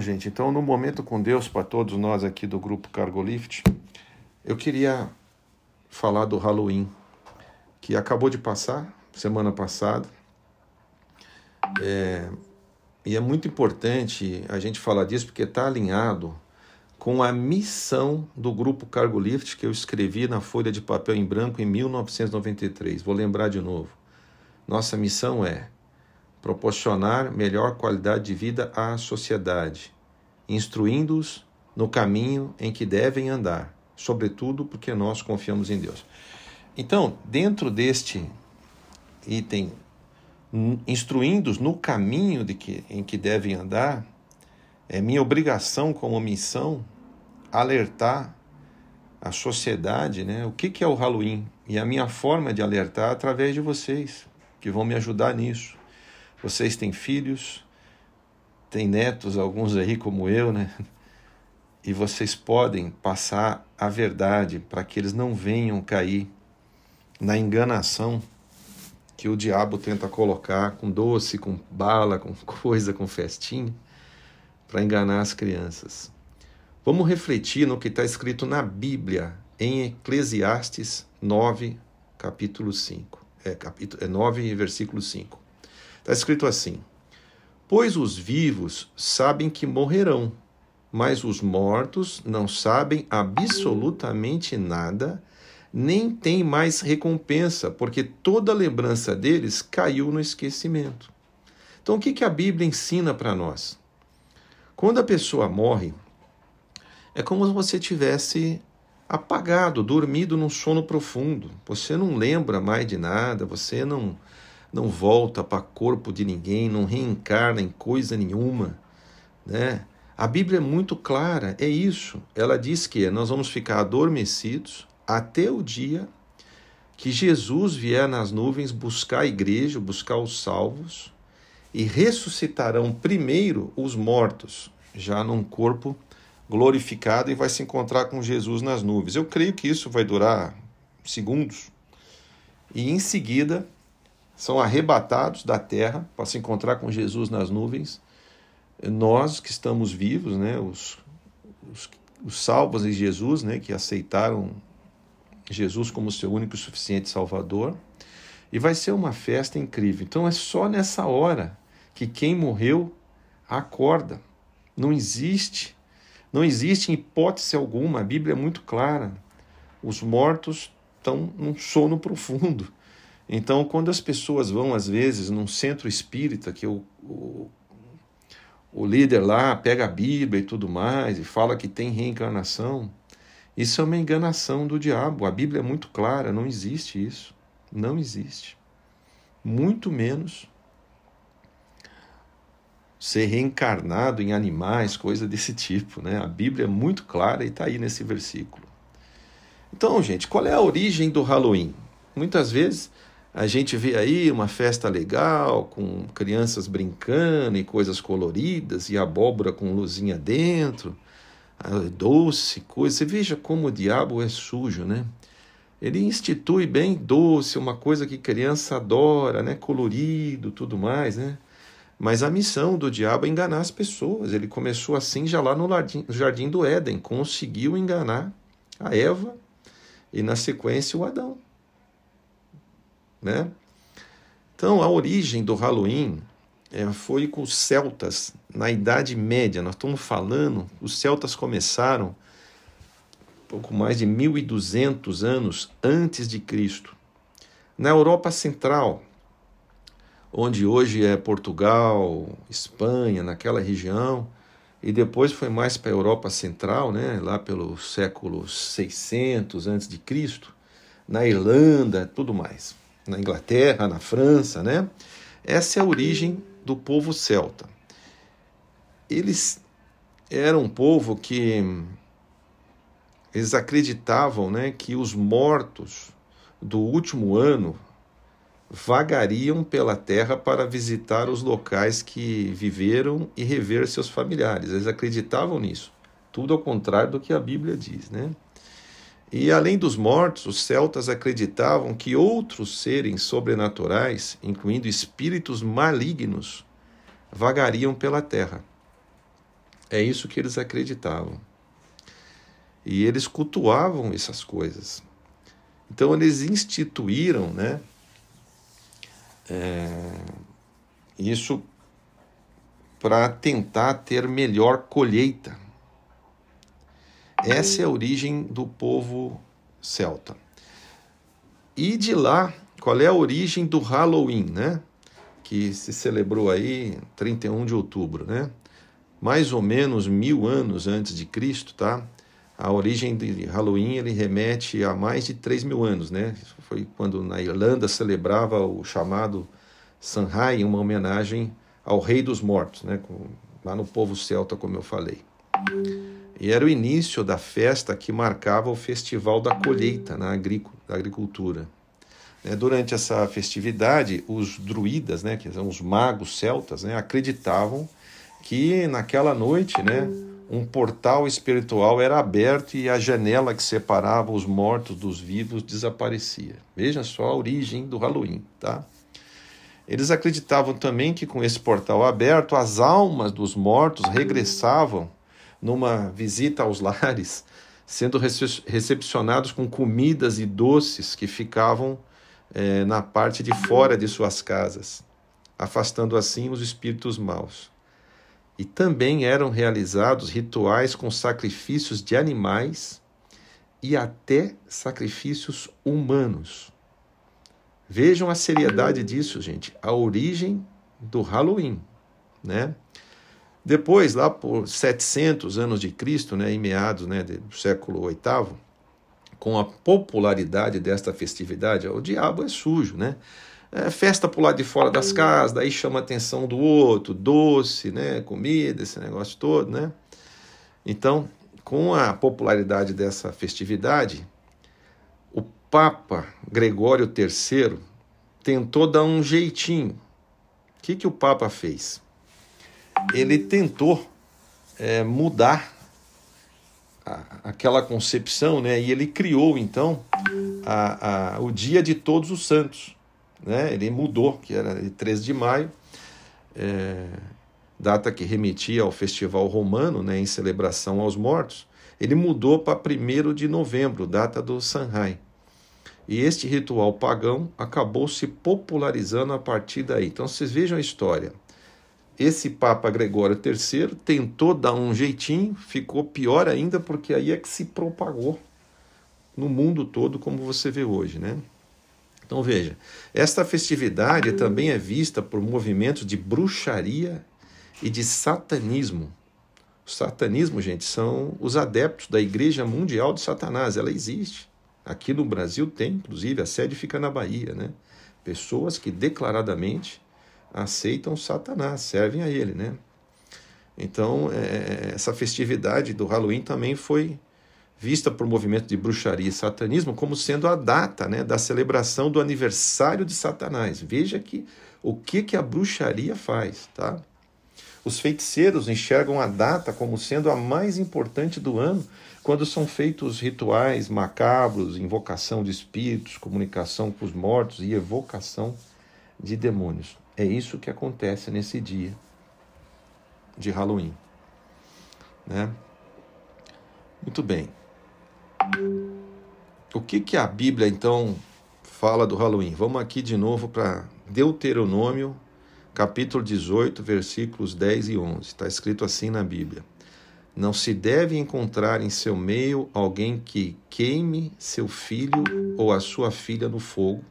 Gente, então no momento com Deus para todos nós aqui do grupo Cargo Lift, eu queria falar do Halloween, que acabou de passar semana passada. É, e é muito importante a gente falar disso porque está alinhado com a missão do grupo Cargo Lift que eu escrevi na folha de papel em branco em 1993. Vou lembrar de novo. Nossa missão é proporcionar melhor qualidade de vida à sociedade, instruindo-os no caminho em que devem andar, sobretudo porque nós confiamos em Deus. Então, dentro deste item, instruindo-os no caminho de que, em que devem andar, é minha obrigação como missão alertar a sociedade, né? O que, que é o Halloween? E a minha forma de alertar é através de vocês, que vão me ajudar nisso. Vocês têm filhos, têm netos, alguns aí como eu, né? E vocês podem passar a verdade para que eles não venham cair na enganação que o diabo tenta colocar com doce, com bala, com coisa, com festinha, para enganar as crianças. Vamos refletir no que está escrito na Bíblia, em Eclesiastes 9, capítulo 5. É, capítulo, é 9, versículo 5. Está escrito assim: Pois os vivos sabem que morrerão, mas os mortos não sabem absolutamente nada, nem têm mais recompensa, porque toda lembrança deles caiu no esquecimento. Então, o que, que a Bíblia ensina para nós? Quando a pessoa morre, é como se você tivesse apagado, dormido num sono profundo. Você não lembra mais de nada, você não não volta para corpo de ninguém, não reencarna em coisa nenhuma, né? A Bíblia é muito clara, é isso. Ela diz que nós vamos ficar adormecidos até o dia que Jesus vier nas nuvens buscar a igreja, buscar os salvos, e ressuscitarão primeiro os mortos, já num corpo glorificado, e vai se encontrar com Jesus nas nuvens. Eu creio que isso vai durar segundos, e em seguida são arrebatados da terra para se encontrar com Jesus nas nuvens. Nós que estamos vivos, né, os, os, os salvos em Jesus, né, que aceitaram Jesus como seu único e suficiente Salvador. E vai ser uma festa incrível. Então é só nessa hora que quem morreu acorda. Não existe, não existe hipótese alguma. A Bíblia é muito clara. Os mortos estão num sono profundo. Então, quando as pessoas vão, às vezes, num centro espírita, que o, o, o líder lá pega a Bíblia e tudo mais, e fala que tem reencarnação, isso é uma enganação do diabo. A Bíblia é muito clara, não existe isso. Não existe. Muito menos ser reencarnado em animais, coisa desse tipo. Né? A Bíblia é muito clara e está aí nesse versículo. Então, gente, qual é a origem do Halloween? Muitas vezes a gente vê aí uma festa legal, com crianças brincando e coisas coloridas e abóbora com luzinha dentro, doce, coisa. Você veja como o diabo é sujo, né? Ele institui bem doce, uma coisa que criança adora, né? Colorido, tudo mais, né? Mas a missão do diabo é enganar as pessoas. Ele começou assim já lá no jardim do Éden, conseguiu enganar a Eva e na sequência o Adão né? Então, a origem do Halloween é, foi com os celtas na Idade Média. Nós estamos falando, os celtas começaram pouco mais de 1200 anos antes de Cristo. Na Europa Central, onde hoje é Portugal, Espanha, naquela região, e depois foi mais para a Europa Central, né, lá pelo século 600 antes de Cristo, na Irlanda, tudo mais na Inglaterra, na França, né? Essa é a origem do povo celta. Eles eram um povo que eles acreditavam, né, que os mortos do último ano vagariam pela terra para visitar os locais que viveram e rever seus familiares. Eles acreditavam nisso. Tudo ao contrário do que a Bíblia diz, né? E além dos mortos, os celtas acreditavam que outros seres sobrenaturais, incluindo espíritos malignos, vagariam pela terra. É isso que eles acreditavam. E eles cultuavam essas coisas. Então eles instituíram né, é, isso para tentar ter melhor colheita. Essa é a origem do povo celta. E de lá, qual é a origem do Halloween, né? Que se celebrou aí 31 de outubro, né? Mais ou menos mil anos antes de Cristo, tá? A origem de Halloween ele remete a mais de 3 mil anos, né? Foi quando na Irlanda celebrava o chamado Samhain, uma homenagem ao Rei dos Mortos, né? lá no povo celta, como eu falei. E era o início da festa que marcava o festival da colheita na agricultura. Né, durante essa festividade, os druidas, né, que são os magos celtas, né, acreditavam que naquela noite né, um portal espiritual era aberto e a janela que separava os mortos dos vivos desaparecia. Veja só a origem do Halloween. Tá? Eles acreditavam também que com esse portal aberto, as almas dos mortos regressavam numa visita aos lares, sendo recepcionados com comidas e doces que ficavam é, na parte de fora de suas casas, afastando assim os espíritos maus. E também eram realizados rituais com sacrifícios de animais e até sacrifícios humanos. Vejam a seriedade disso, gente. A origem do Halloween, né? Depois, lá por 700 anos de Cristo, né, em meados né, do século VIII, com a popularidade desta festividade, o diabo é sujo, né? É festa por lado de fora das casas, daí chama a atenção do outro, doce, né, comida, esse negócio todo, né? Então, com a popularidade dessa festividade, o Papa Gregório III tentou dar um jeitinho. O que, que o Papa fez? Ele tentou é, mudar a, aquela concepção, né? E ele criou então a, a, o Dia de Todos os Santos, né? Ele mudou, que era 13 de maio, é, data que remetia ao festival romano, né? Em celebração aos mortos. Ele mudou para 1 de novembro, data do Sanhai. E este ritual pagão acabou se popularizando a partir daí. Então vocês vejam a história esse Papa Gregório III tentou dar um jeitinho, ficou pior ainda, porque aí é que se propagou no mundo todo, como você vê hoje, né? Então veja, esta festividade também é vista por movimentos de bruxaria e de satanismo. O satanismo, gente, são os adeptos da Igreja Mundial de Satanás. Ela existe. Aqui no Brasil tem, inclusive, a sede fica na Bahia, né? Pessoas que declaradamente aceitam Satanás, servem a ele, né? Então, é, essa festividade do Halloween também foi vista por movimento de bruxaria e satanismo como sendo a data né, da celebração do aniversário de Satanás. Veja que o que, que a bruxaria faz, tá? Os feiticeiros enxergam a data como sendo a mais importante do ano, quando são feitos rituais macabros, invocação de espíritos, comunicação com os mortos e evocação de demônios. É isso que acontece nesse dia de Halloween. Né? Muito bem. O que, que a Bíblia então fala do Halloween? Vamos aqui de novo para Deuteronômio, capítulo 18, versículos 10 e 11. Está escrito assim na Bíblia: Não se deve encontrar em seu meio alguém que queime seu filho ou a sua filha no fogo,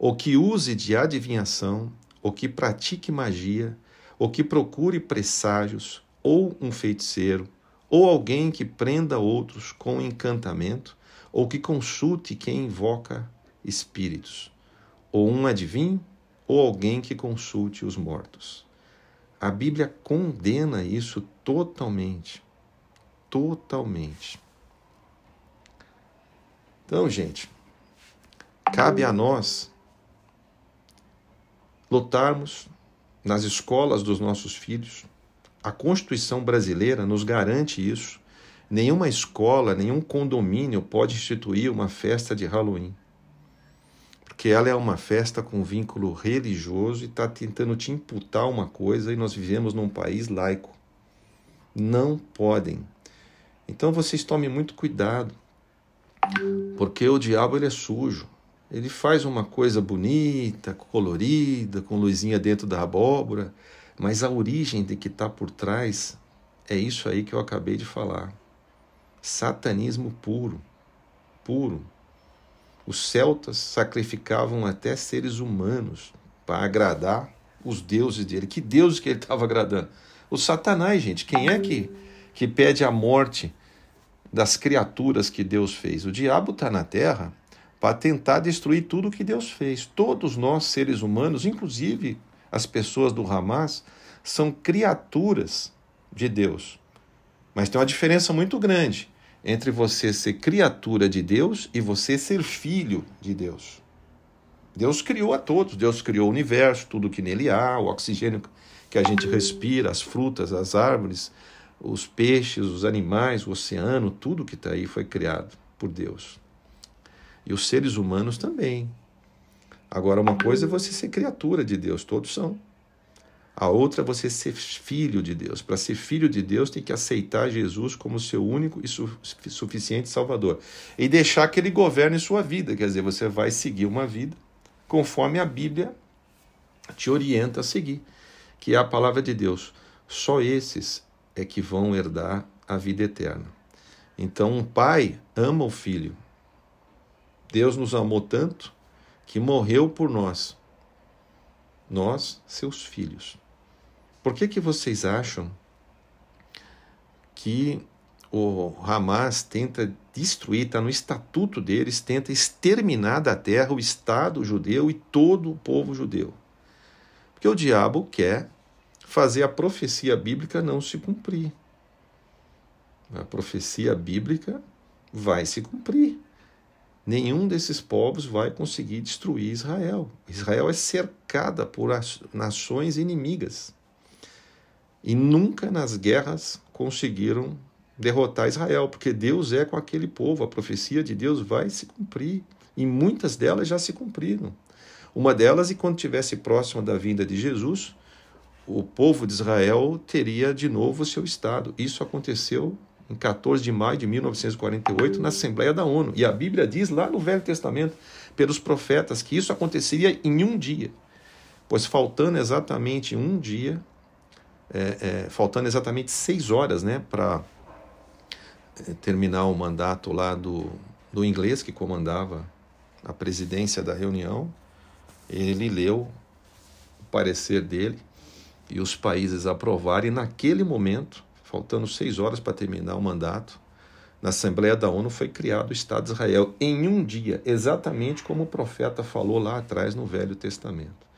ou que use de adivinhação, ou que pratique magia, ou que procure presságios, ou um feiticeiro, ou alguém que prenda outros com encantamento, ou que consulte quem invoca espíritos, ou um adivinho, ou alguém que consulte os mortos. A Bíblia condena isso totalmente. Totalmente. Então, gente, cabe a nós lutarmos nas escolas dos nossos filhos. A Constituição brasileira nos garante isso. Nenhuma escola, nenhum condomínio pode instituir uma festa de Halloween. Porque ela é uma festa com vínculo religioso e está tentando te imputar uma coisa e nós vivemos num país laico. Não podem. Então vocês tomem muito cuidado, porque o diabo ele é sujo. Ele faz uma coisa bonita, colorida, com luzinha dentro da abóbora, mas a origem de que está por trás é isso aí que eu acabei de falar. Satanismo puro, puro. Os celtas sacrificavam até seres humanos para agradar os deuses dele. Que deuses que ele estava agradando? O Satanás, gente. Quem é que, que pede a morte das criaturas que Deus fez? O diabo está na terra para tentar destruir tudo que Deus fez. Todos nós, seres humanos, inclusive as pessoas do Hamas, são criaturas de Deus. Mas tem uma diferença muito grande entre você ser criatura de Deus e você ser filho de Deus. Deus criou a todos, Deus criou o universo, tudo que nele há, o oxigênio que a gente respira, as frutas, as árvores, os peixes, os animais, o oceano, tudo que está aí foi criado por Deus. E os seres humanos também. Agora, uma coisa é você ser criatura de Deus, todos são. A outra é você ser filho de Deus. Para ser filho de Deus, tem que aceitar Jesus como seu único e su suficiente Salvador. E deixar que ele governe sua vida. Quer dizer, você vai seguir uma vida conforme a Bíblia te orienta a seguir, que é a palavra de Deus. Só esses é que vão herdar a vida eterna. Então, um pai ama o filho, Deus nos amou tanto que morreu por nós, nós, seus filhos. Por que, que vocês acham que o Hamas tenta destruir, está no estatuto deles, tenta exterminar da terra o Estado judeu e todo o povo judeu? Porque o diabo quer fazer a profecia bíblica não se cumprir. A profecia bíblica vai se cumprir nenhum desses povos vai conseguir destruir Israel. Israel é cercada por nações inimigas. E nunca nas guerras conseguiram derrotar Israel, porque Deus é com aquele povo, a profecia de Deus vai se cumprir. E muitas delas já se cumpriram. Uma delas, e quando estivesse próxima da vinda de Jesus, o povo de Israel teria de novo o seu Estado. Isso aconteceu em 14 de maio de 1948, na Assembleia da ONU. E a Bíblia diz lá no Velho Testamento, pelos profetas, que isso aconteceria em um dia. Pois faltando exatamente um dia, é, é, faltando exatamente seis horas né, para é, terminar o mandato lá do, do inglês que comandava a presidência da reunião, ele leu o parecer dele e os países aprovaram, e naquele momento faltando seis horas para terminar o mandato, na Assembleia da ONU foi criado o Estado de Israel em um dia, exatamente como o profeta falou lá atrás no Velho Testamento.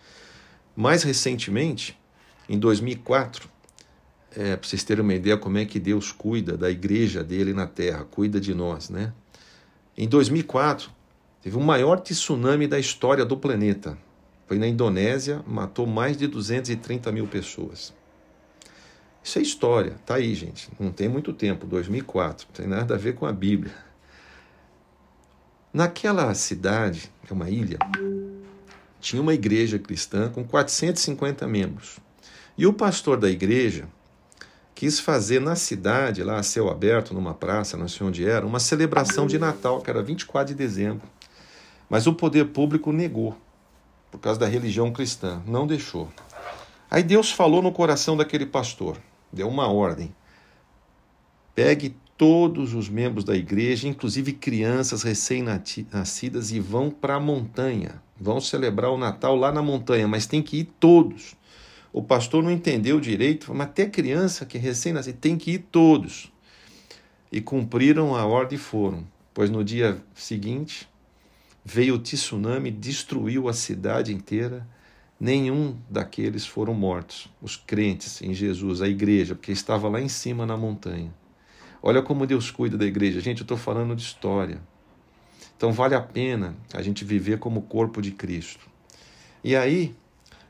Mais recentemente, em 2004, é, para vocês terem uma ideia como é que Deus cuida da igreja dele na terra, cuida de nós, né? Em 2004, teve o maior tsunami da história do planeta. Foi na Indonésia, matou mais de 230 mil pessoas. Isso é história, tá aí, gente. Não tem muito tempo, 2004, não tem nada a ver com a Bíblia. Naquela cidade, é uma ilha, tinha uma igreja cristã com 450 membros. E o pastor da igreja quis fazer na cidade, lá a céu aberto, numa praça, não sei onde era, uma celebração de Natal, que era 24 de dezembro. Mas o poder público negou, por causa da religião cristã, não deixou. Aí Deus falou no coração daquele pastor deu uma ordem. Pegue todos os membros da igreja, inclusive crianças recém-nascidas, e vão para a montanha. Vão celebrar o Natal lá na montanha, mas tem que ir todos. O pastor não entendeu direito, mas até criança que é recém-nascida tem que ir todos. E cumpriram a ordem e foram, pois no dia seguinte veio o tsunami, destruiu a cidade inteira nenhum daqueles foram mortos, os crentes em Jesus, a igreja, porque estava lá em cima na montanha. Olha como Deus cuida da igreja. Gente, eu estou falando de história. Então vale a pena a gente viver como corpo de Cristo. E aí,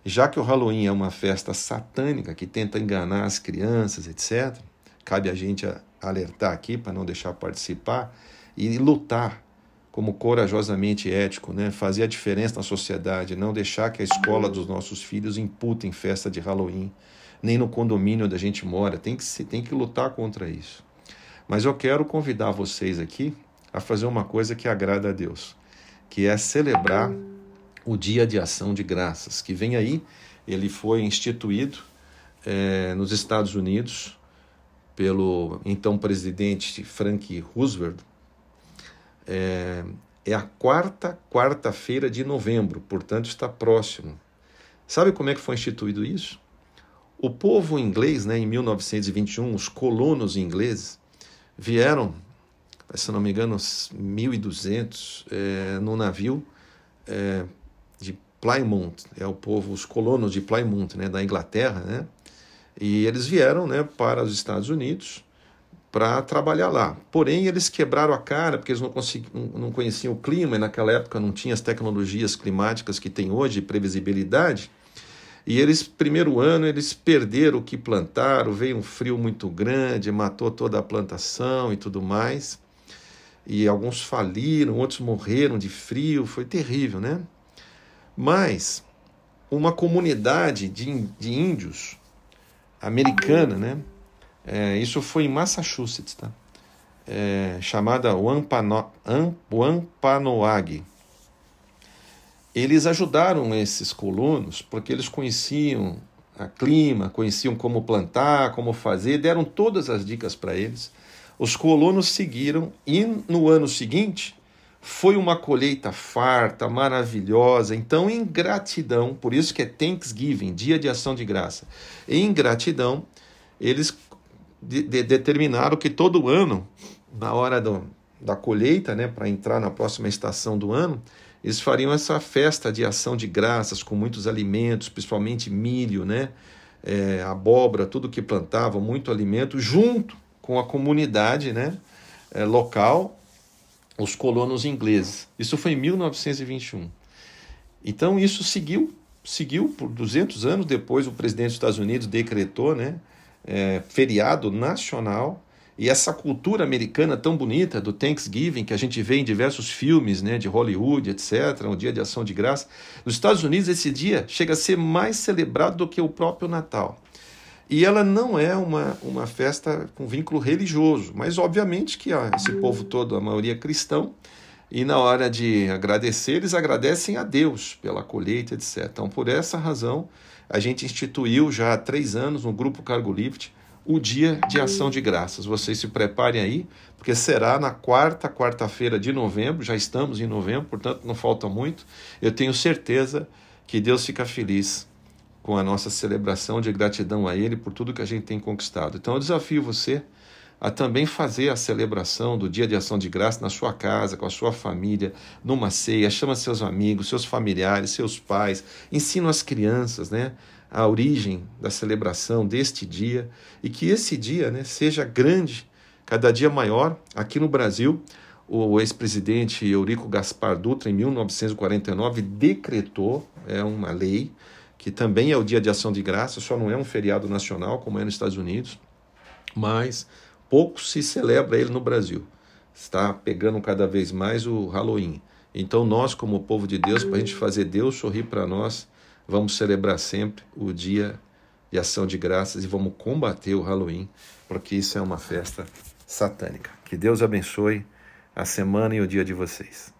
já que o Halloween é uma festa satânica que tenta enganar as crianças, etc., cabe a gente alertar aqui para não deixar participar e lutar como corajosamente ético, né? fazer a diferença na sociedade, não deixar que a escola dos nossos filhos imputem festa de Halloween. nem no condomínio onde a gente mora. Tem que, tem que lutar contra isso. Mas eu quero convidar vocês aqui a fazer uma coisa que agrada a Deus, que é celebrar o Dia de Ação de Graças, que vem aí. Ele foi instituído é, nos Estados Unidos pelo então presidente Frank Roosevelt. É, é a quarta quarta-feira de novembro, portanto está próximo. Sabe como é que foi instituído isso? O povo inglês, né, em 1921, os colonos ingleses vieram, se não me engano, 1.200 é, no navio é, de Plymouth, é o povo, os colonos de Plymouth, né, da Inglaterra, né, e eles vieram, né, para os Estados Unidos para trabalhar lá. Porém, eles quebraram a cara porque eles não, não conheciam o clima e naquela época não tinha as tecnologias climáticas que tem hoje, previsibilidade. E eles, primeiro ano, eles perderam o que plantaram, veio um frio muito grande, matou toda a plantação e tudo mais. E alguns faliram, outros morreram de frio, foi terrível, né? Mas uma comunidade de, de índios americana, né? É, isso foi em Massachusetts, tá? É, chamada Wampano, Wampanoag. Eles ajudaram esses colonos porque eles conheciam a clima, conheciam como plantar, como fazer, deram todas as dicas para eles. Os colonos seguiram e no ano seguinte foi uma colheita farta, maravilhosa. Então, em gratidão, por isso que é Thanksgiving, dia de ação de graça. Em gratidão, eles de, de, determinaram que todo ano, na hora do, da colheita, né, para entrar na próxima estação do ano, eles fariam essa festa de ação de graças com muitos alimentos, principalmente milho, né, é, abóbora, tudo que plantavam, muito alimento, junto com a comunidade né, é, local, os colonos ingleses. Isso foi em 1921. Então isso seguiu, seguiu por 200 anos depois o presidente dos Estados Unidos decretou, né, é, feriado nacional e essa cultura americana tão bonita do Thanksgiving, que a gente vê em diversos filmes né, de Hollywood, etc., um dia de ação de graça, nos Estados Unidos esse dia chega a ser mais celebrado do que o próprio Natal. E ela não é uma, uma festa com vínculo religioso, mas obviamente que esse povo todo, a maioria é cristão, e na hora de agradecer, eles agradecem a Deus pela colheita, etc. Então, por essa razão, a gente instituiu já há três anos no Grupo Cargo Lift o Dia de Ação de Graças. Vocês se preparem aí, porque será na quarta quarta-feira de novembro, já estamos em novembro, portanto não falta muito. Eu tenho certeza que Deus fica feliz com a nossa celebração de gratidão a Ele por tudo que a gente tem conquistado. Então eu desafio você a também fazer a celebração do Dia de Ação de Graça na sua casa, com a sua família, numa ceia, chama seus amigos, seus familiares, seus pais, ensina as crianças, né? A origem da celebração deste dia e que esse dia né, seja grande, cada dia maior. Aqui no Brasil, o ex-presidente Eurico Gaspar Dutra, em 1949, decretou é uma lei que também é o Dia de Ação de Graça, só não é um feriado nacional como é nos Estados Unidos, mas pouco se celebra ele no Brasil. Está pegando cada vez mais o Halloween. Então, nós, como povo de Deus, para a gente fazer Deus sorrir para nós, vamos celebrar sempre o dia de ação de graças e vamos combater o Halloween, porque isso é uma festa satânica. Que Deus abençoe a semana e o dia de vocês.